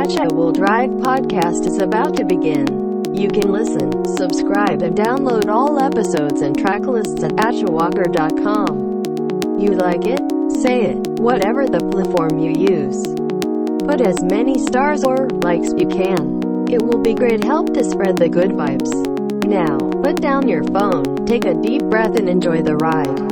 Acha Will Drive podcast is about to begin. You can listen, subscribe, and download all episodes and track lists at atchawalker.com. You like it? Say it, whatever the platform you use. Put as many stars or likes you can. It will be great help to spread the good vibes. Now, put down your phone, take a deep breath, and enjoy the ride.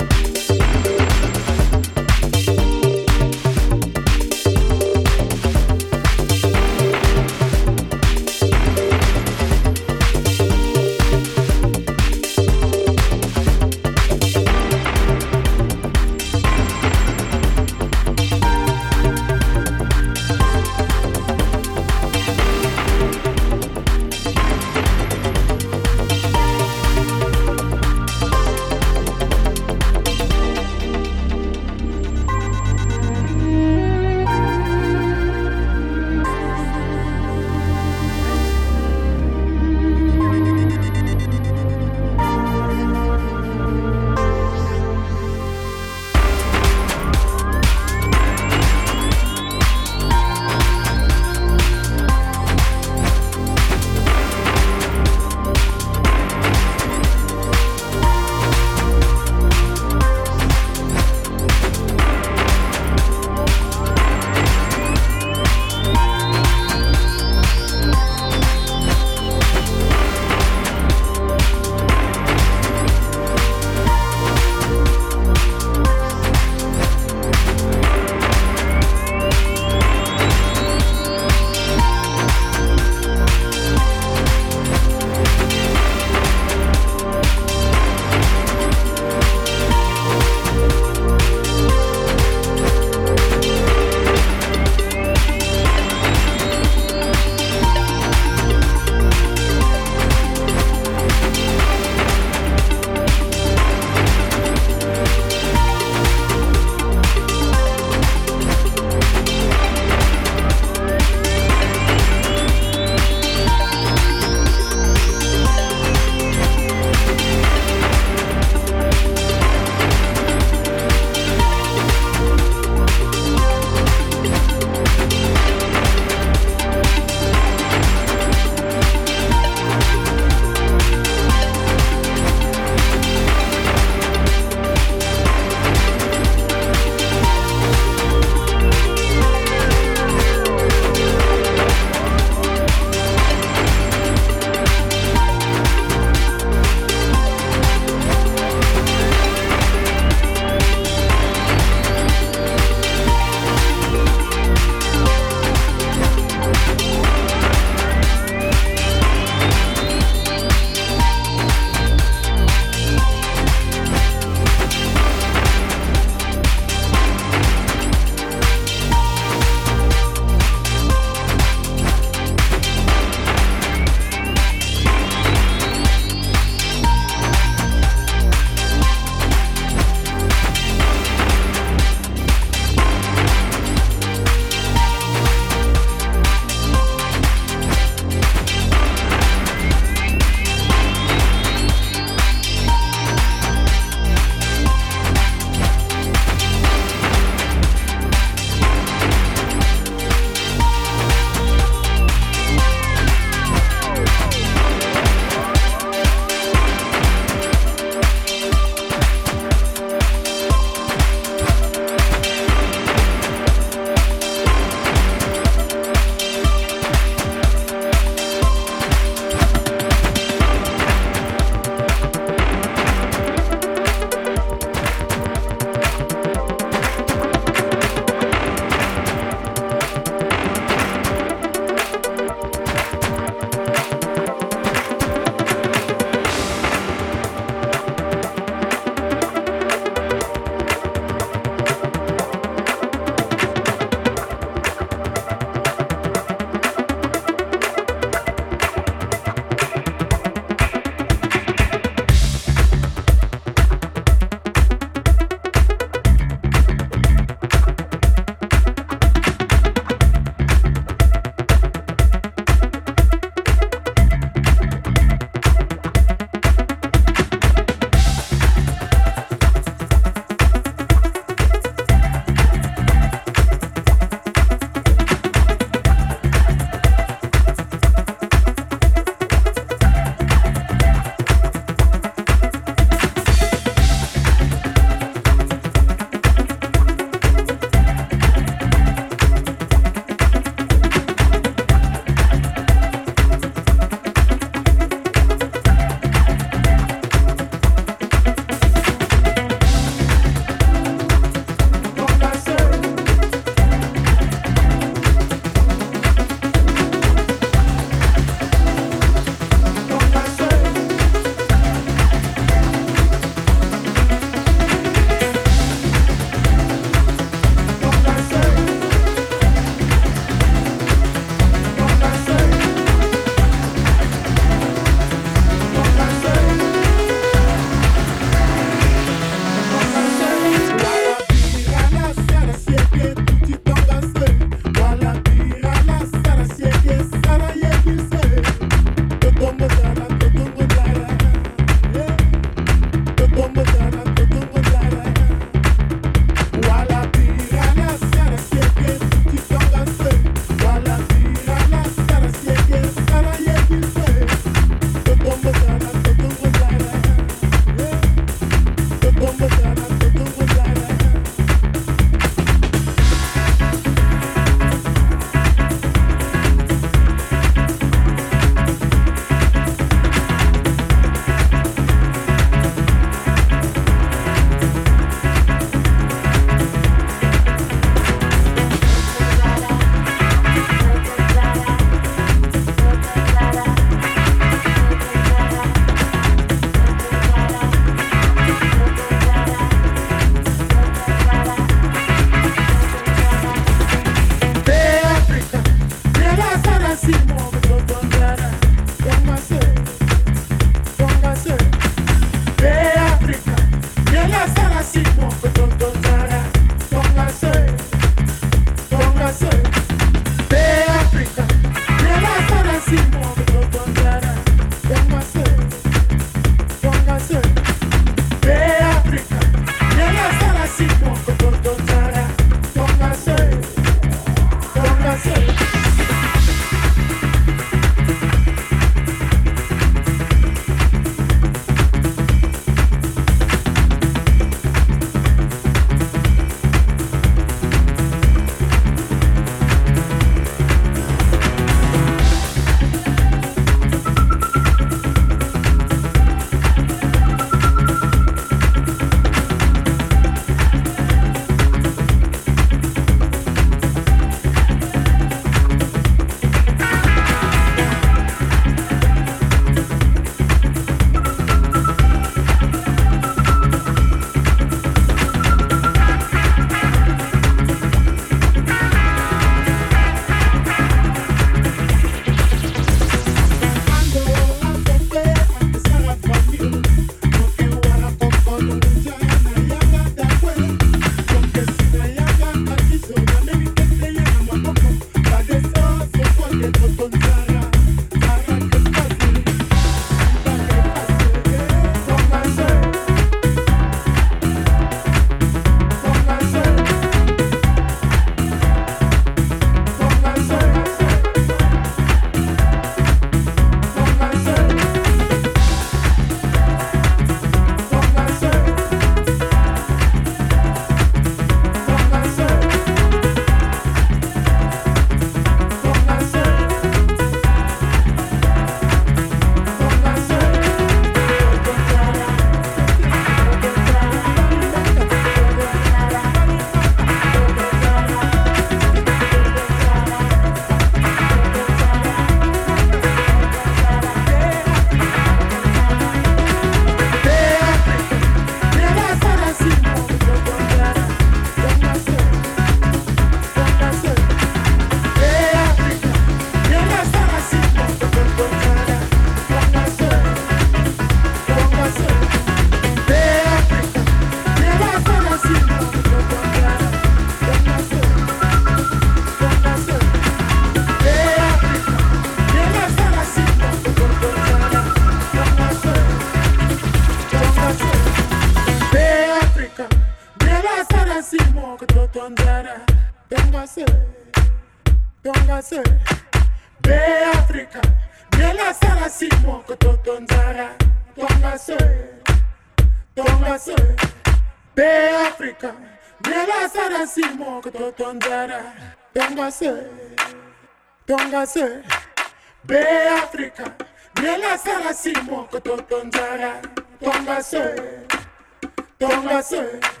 Se Cause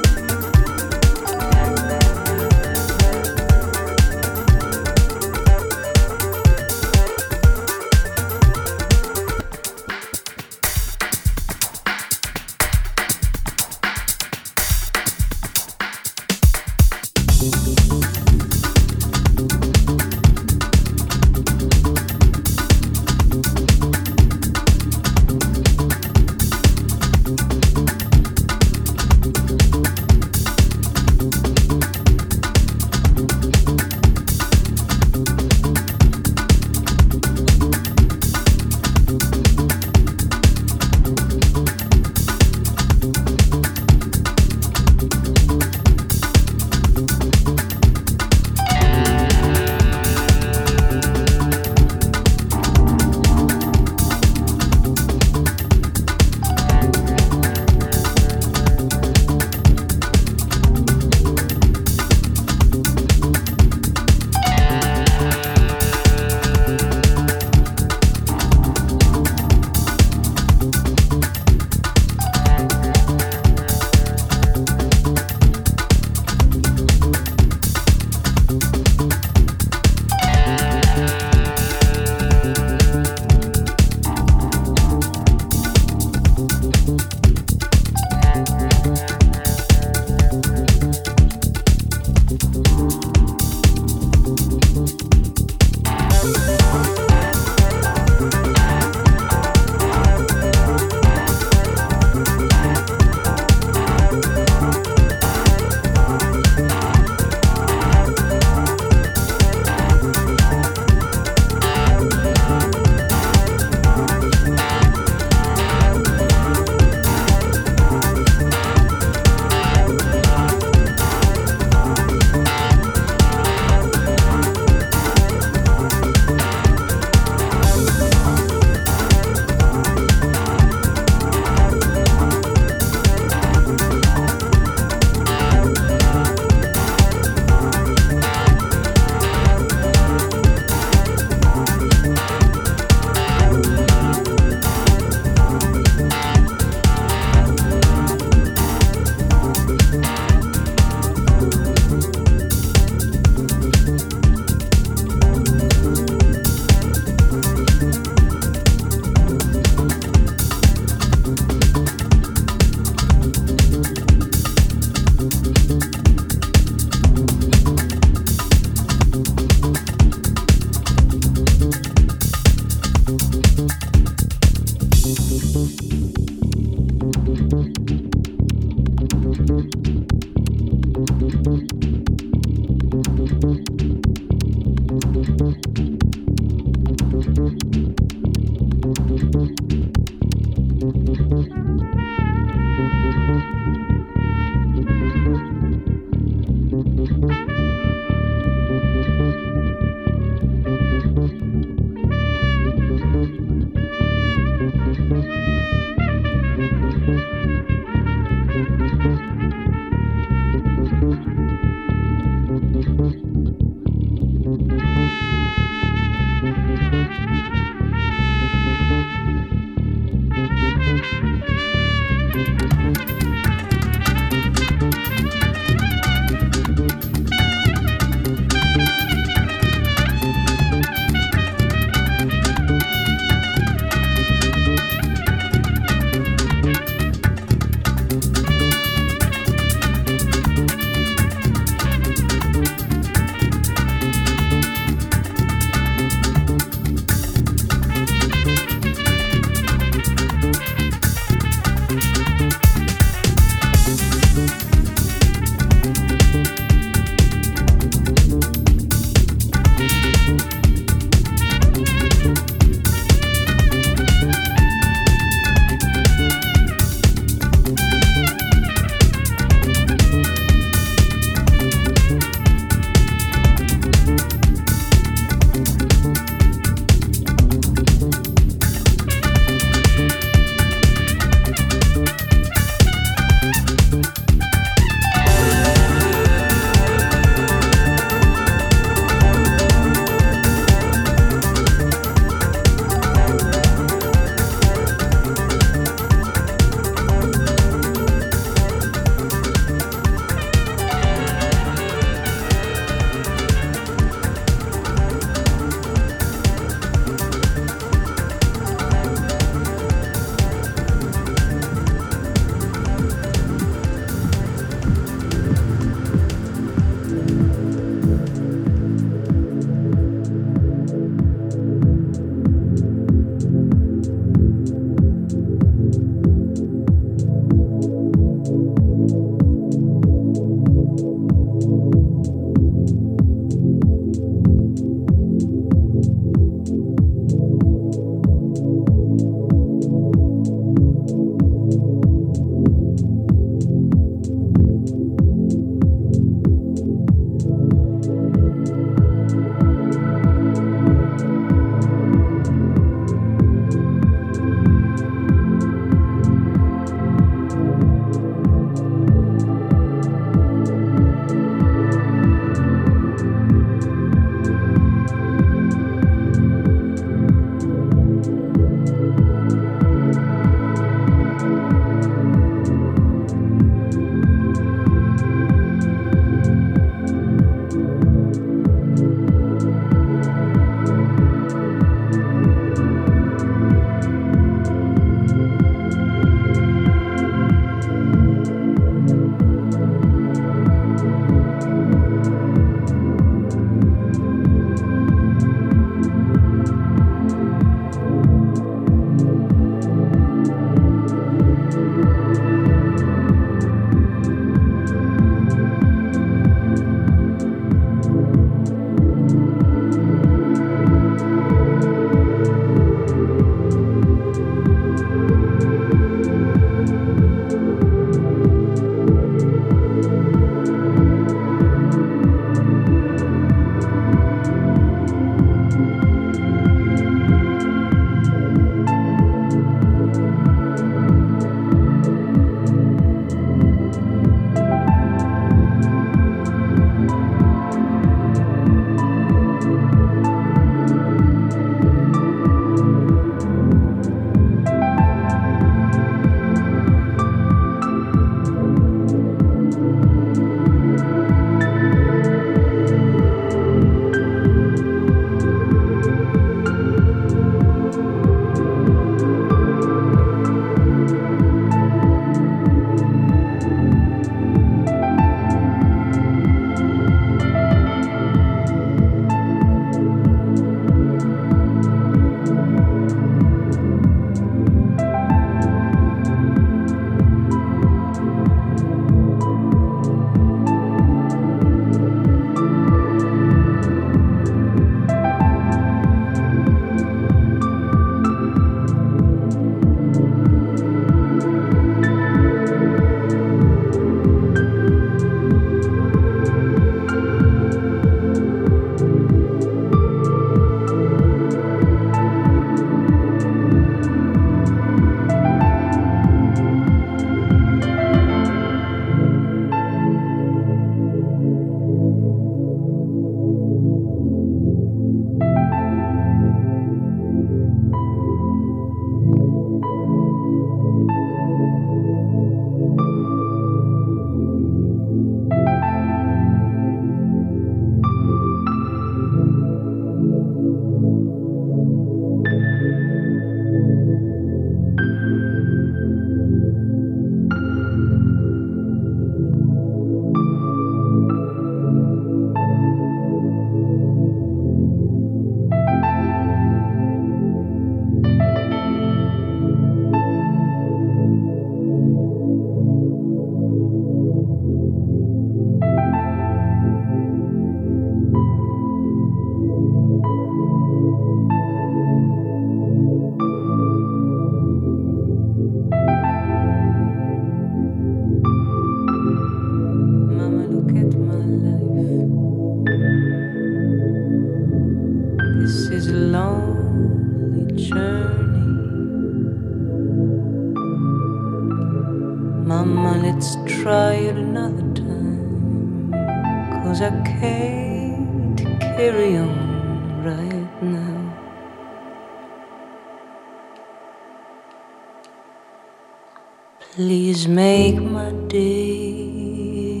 make my day.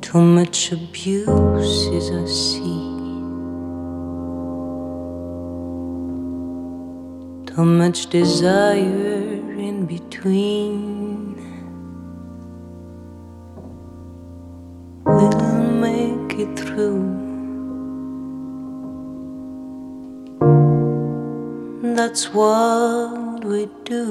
Too much abuse is I see. Too much desire in between. We'll make it through. That's what we do.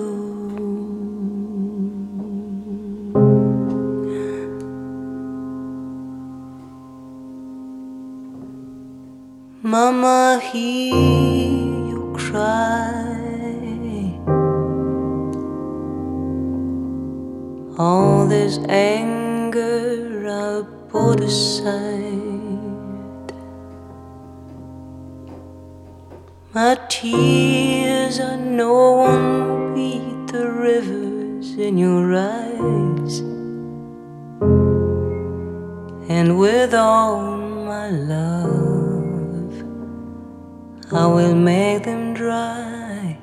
Mama, hear you cry. All this anger I put aside. My tears I know won't beat the rivers in your eyes. And with all my love, I will make them dry.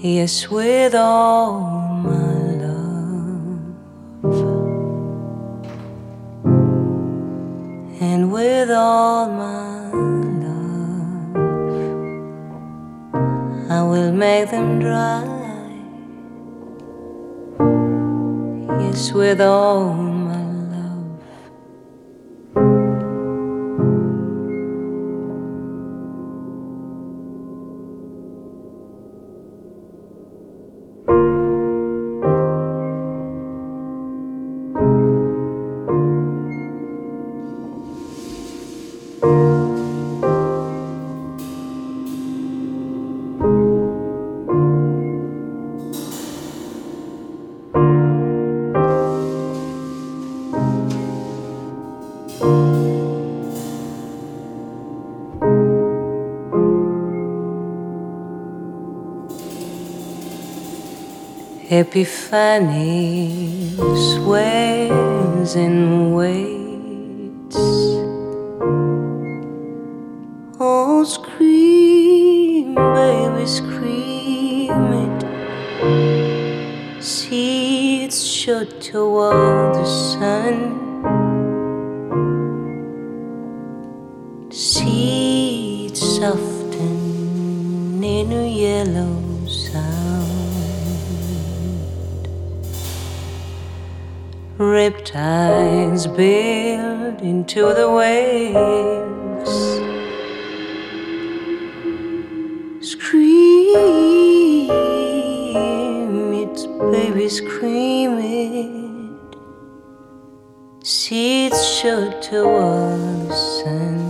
Yes, with all my love, and with all my will make them dry. Yes, with all Epiphany sways and waits. Build into the waves. Scream, it's baby scream it. Seeds show toward the sun.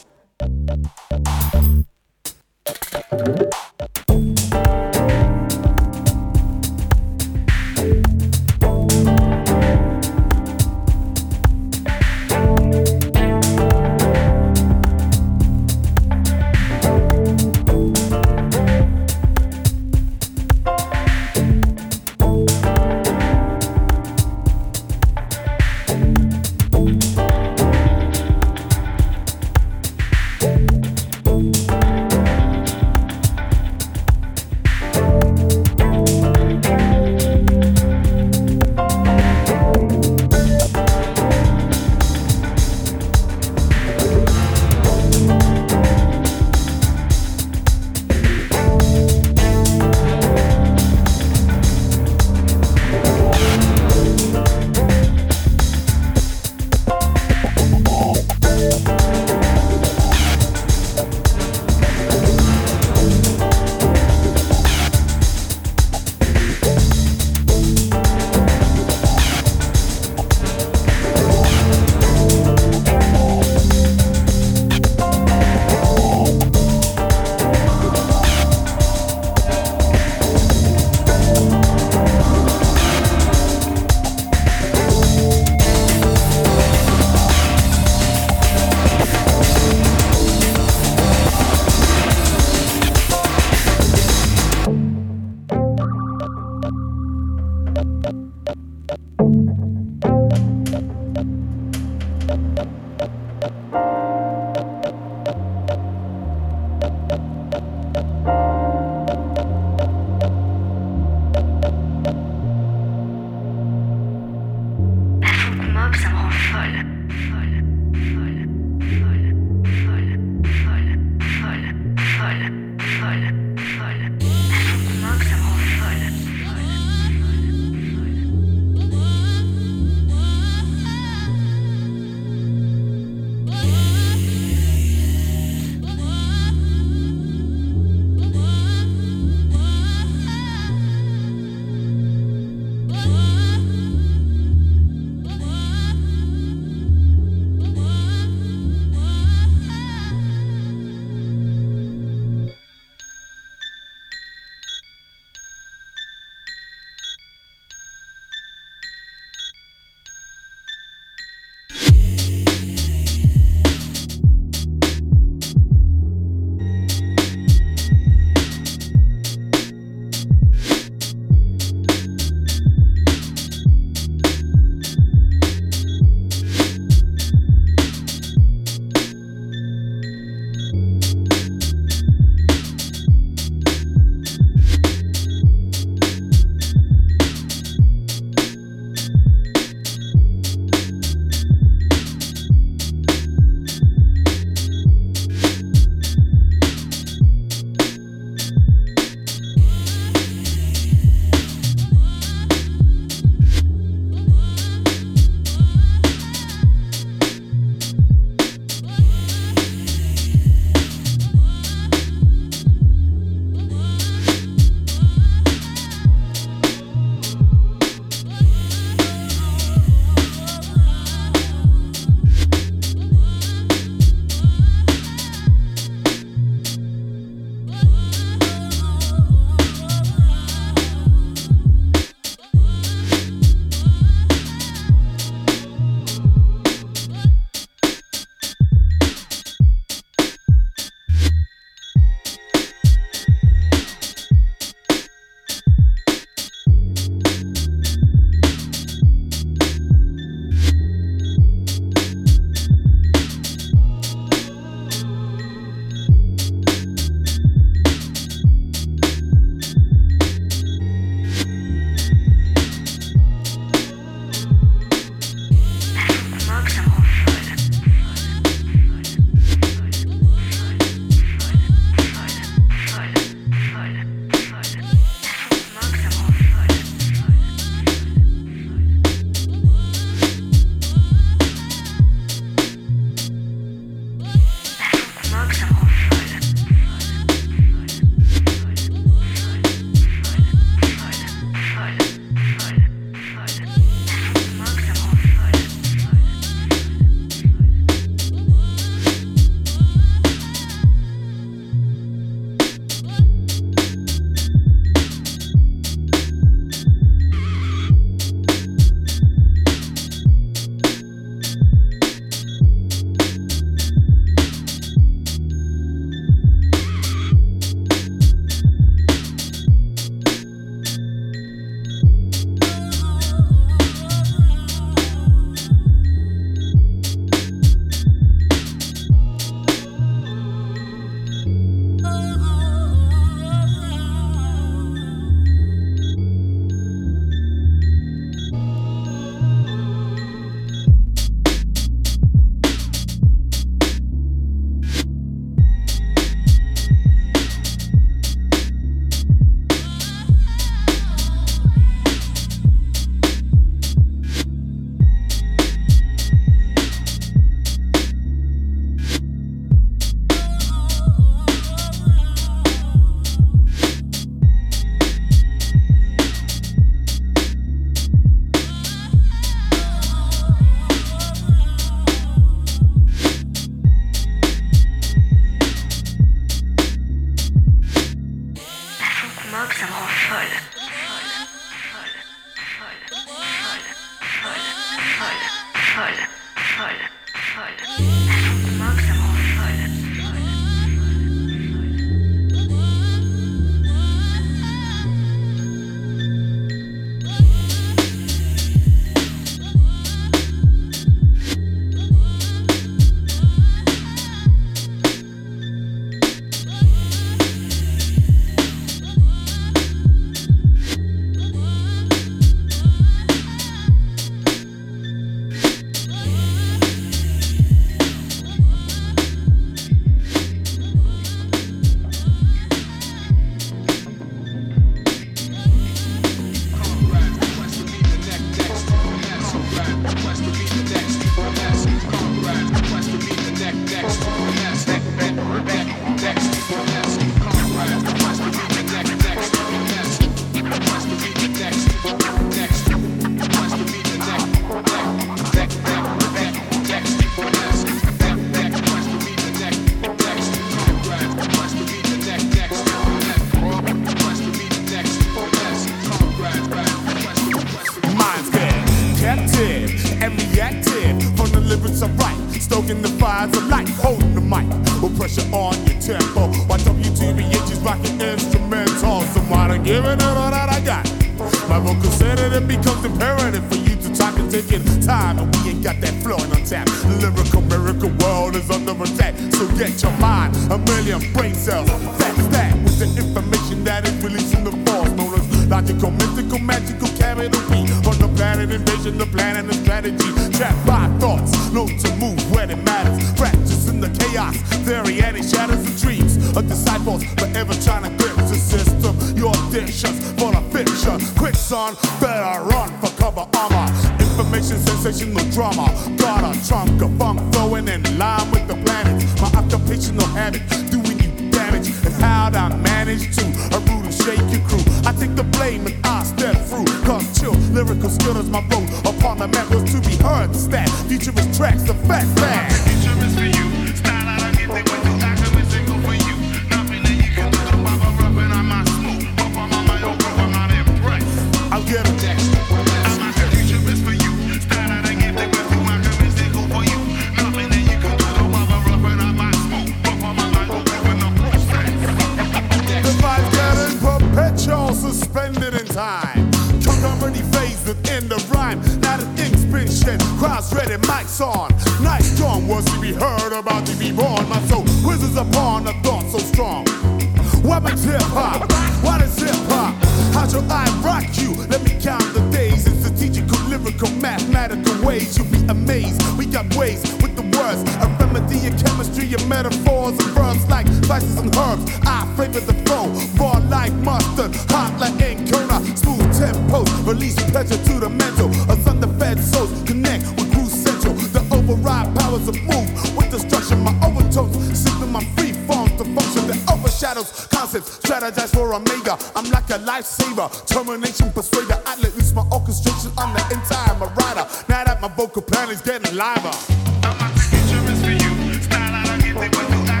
powers of move with destruction. My overtones system, my free form to function that overshadows concepts. Strategize for omega. I'm like a lifesaver, termination persuader. I let loose my orchestration on the entire Marauder. Now that my vocal plan is getting liver. My signature is for you. Style I don't get it, but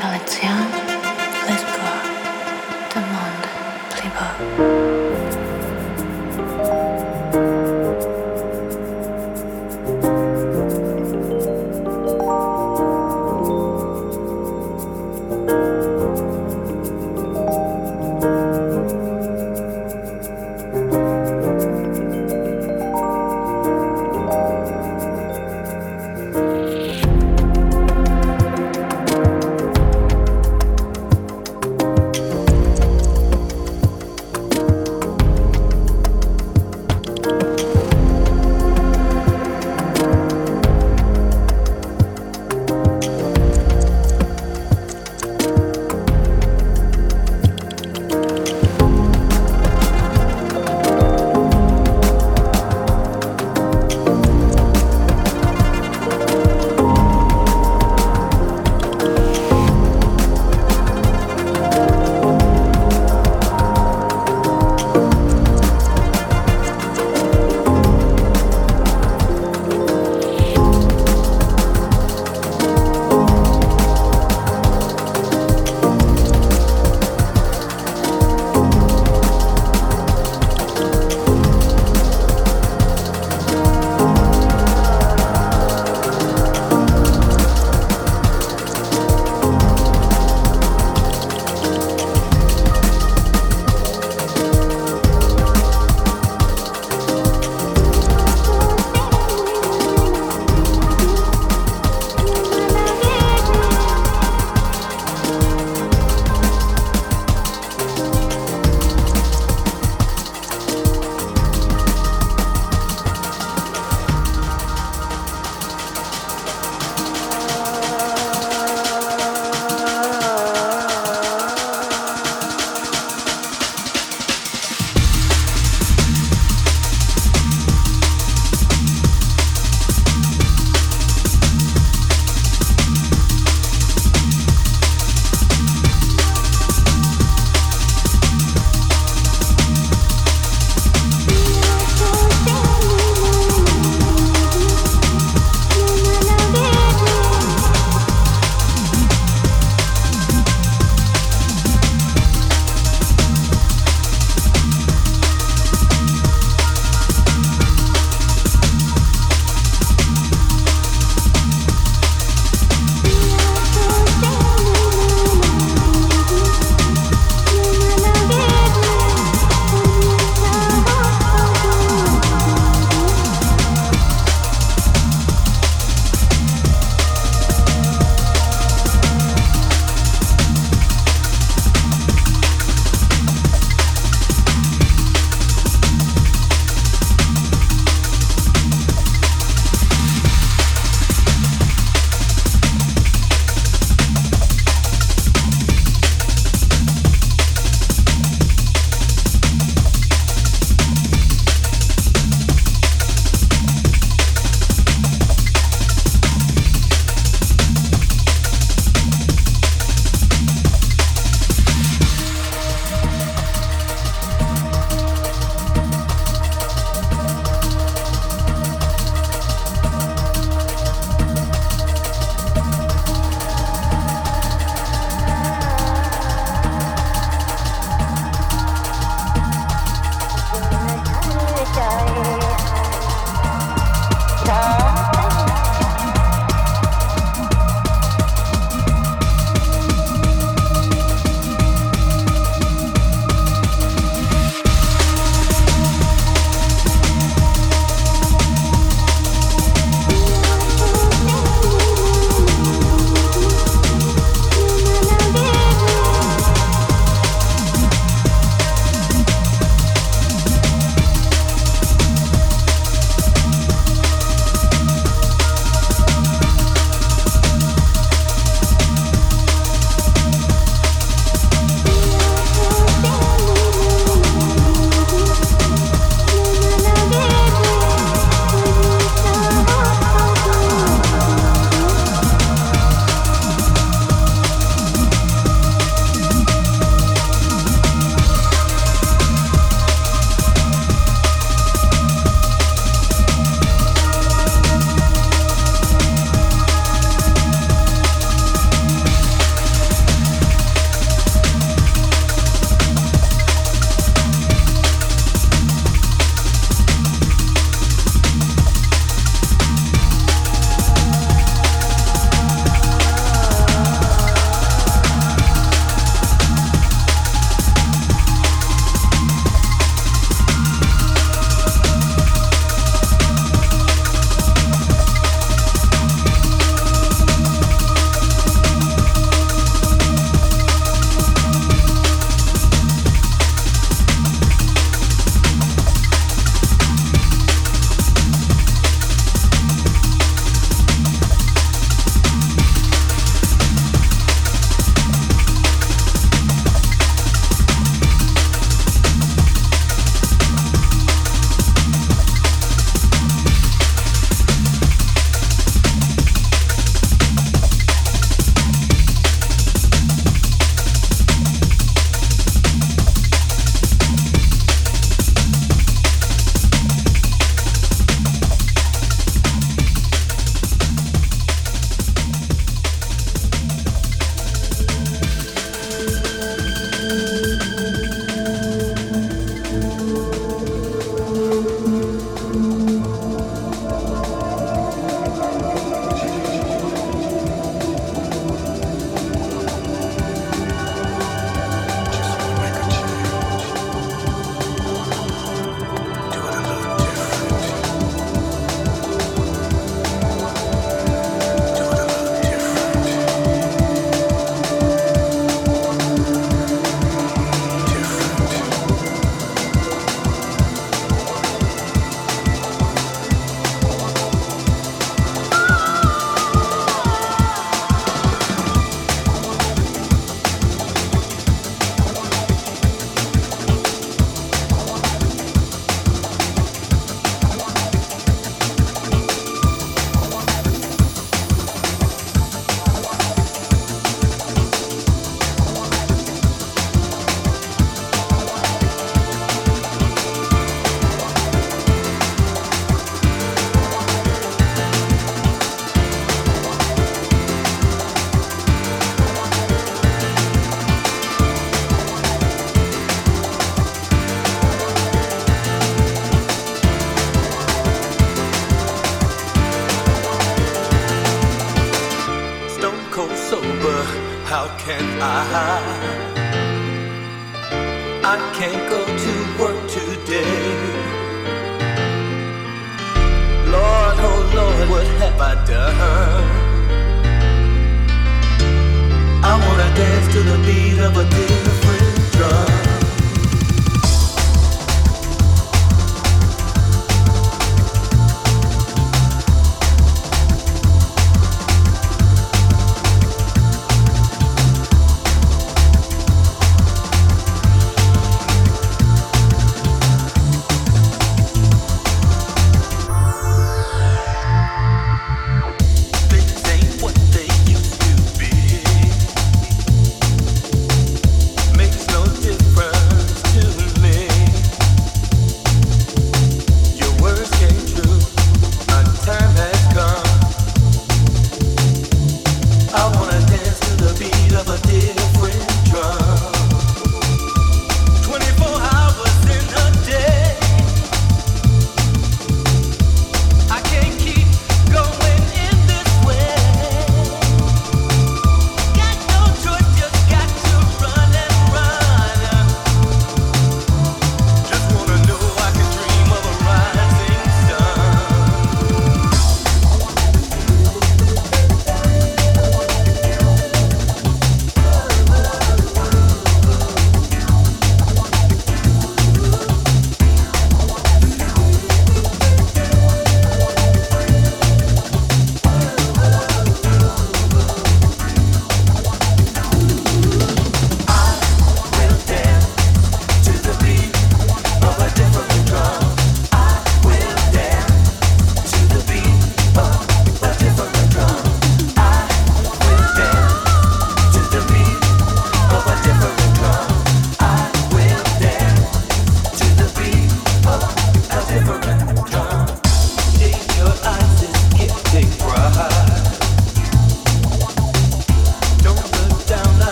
dans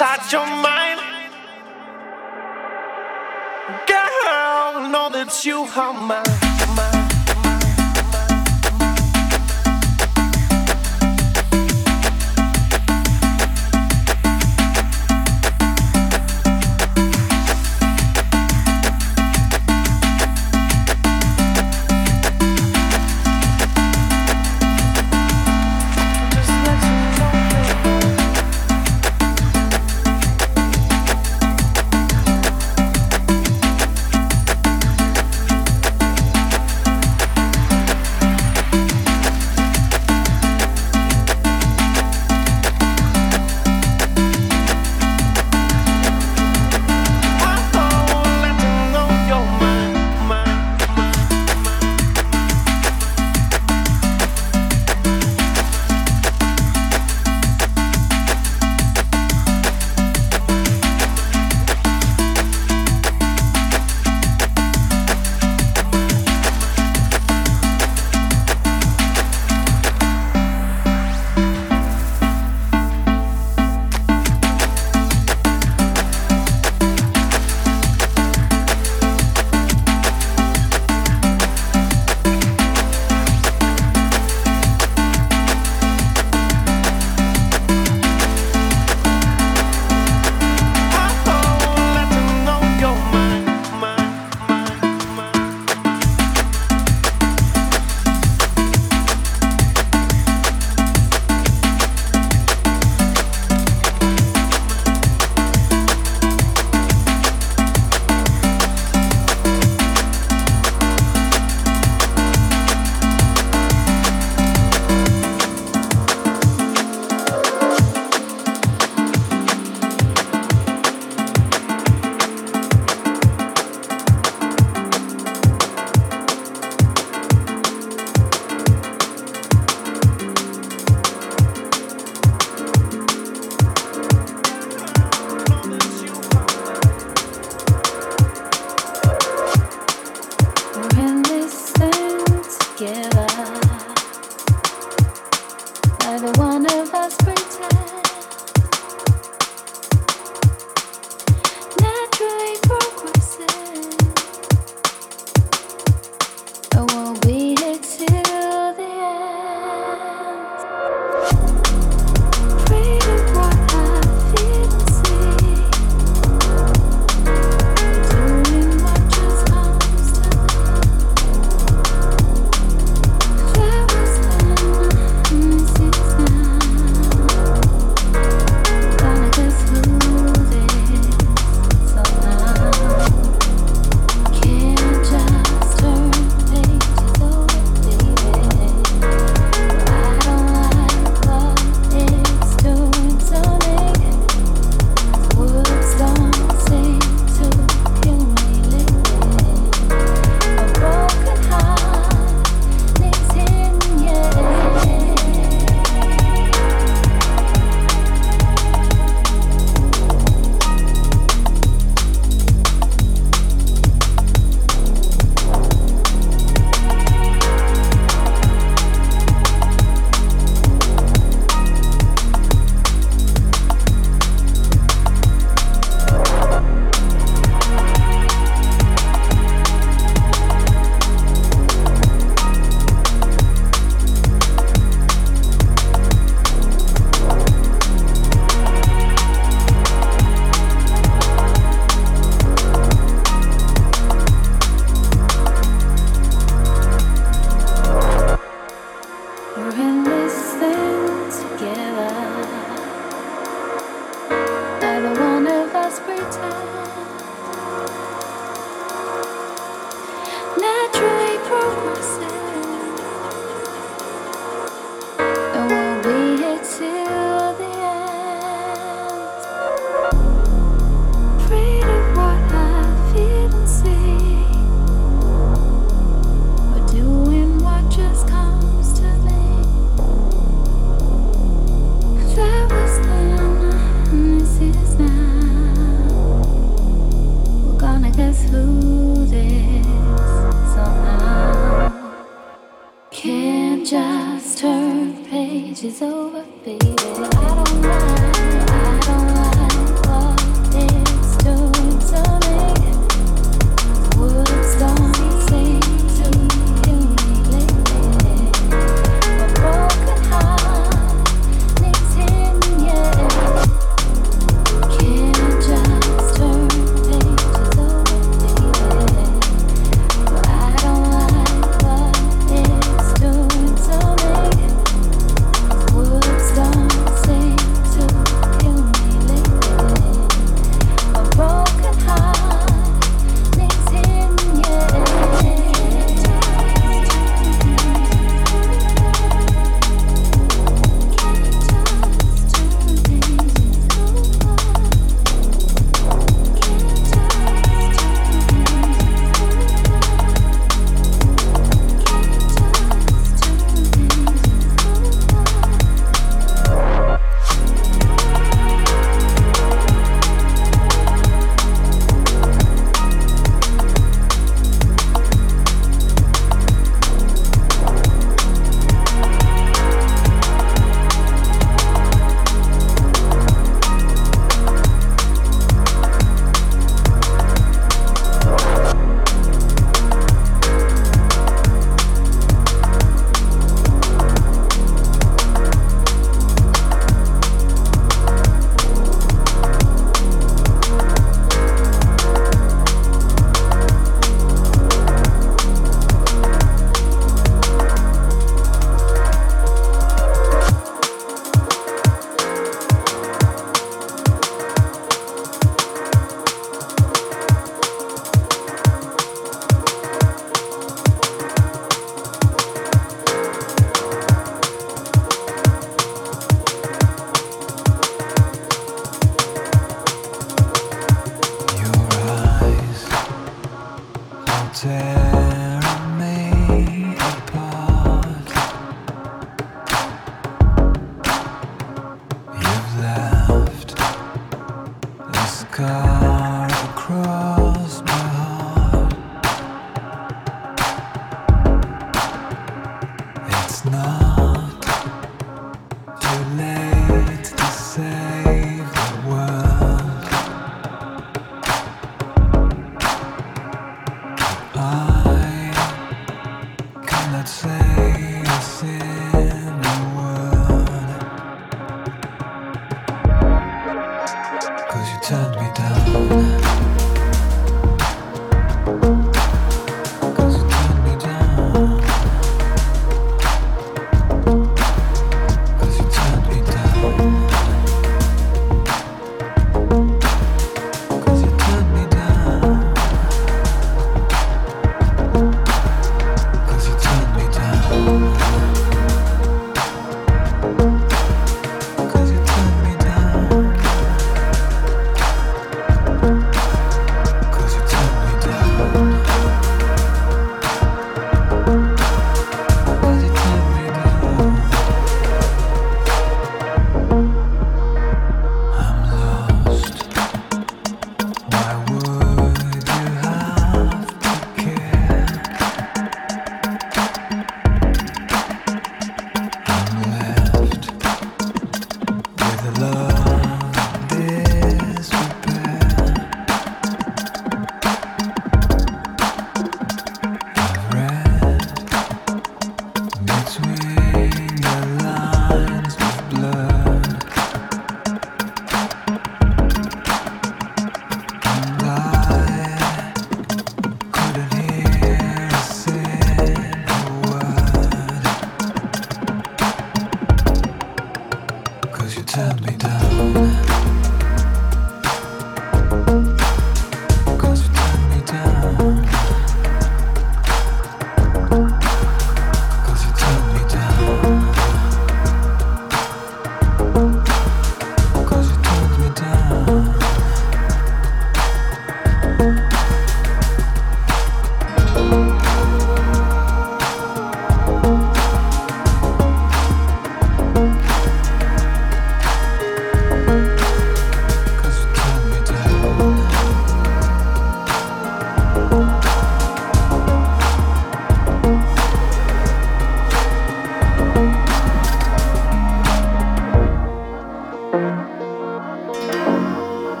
inside your mind. Girl, know that you are mine.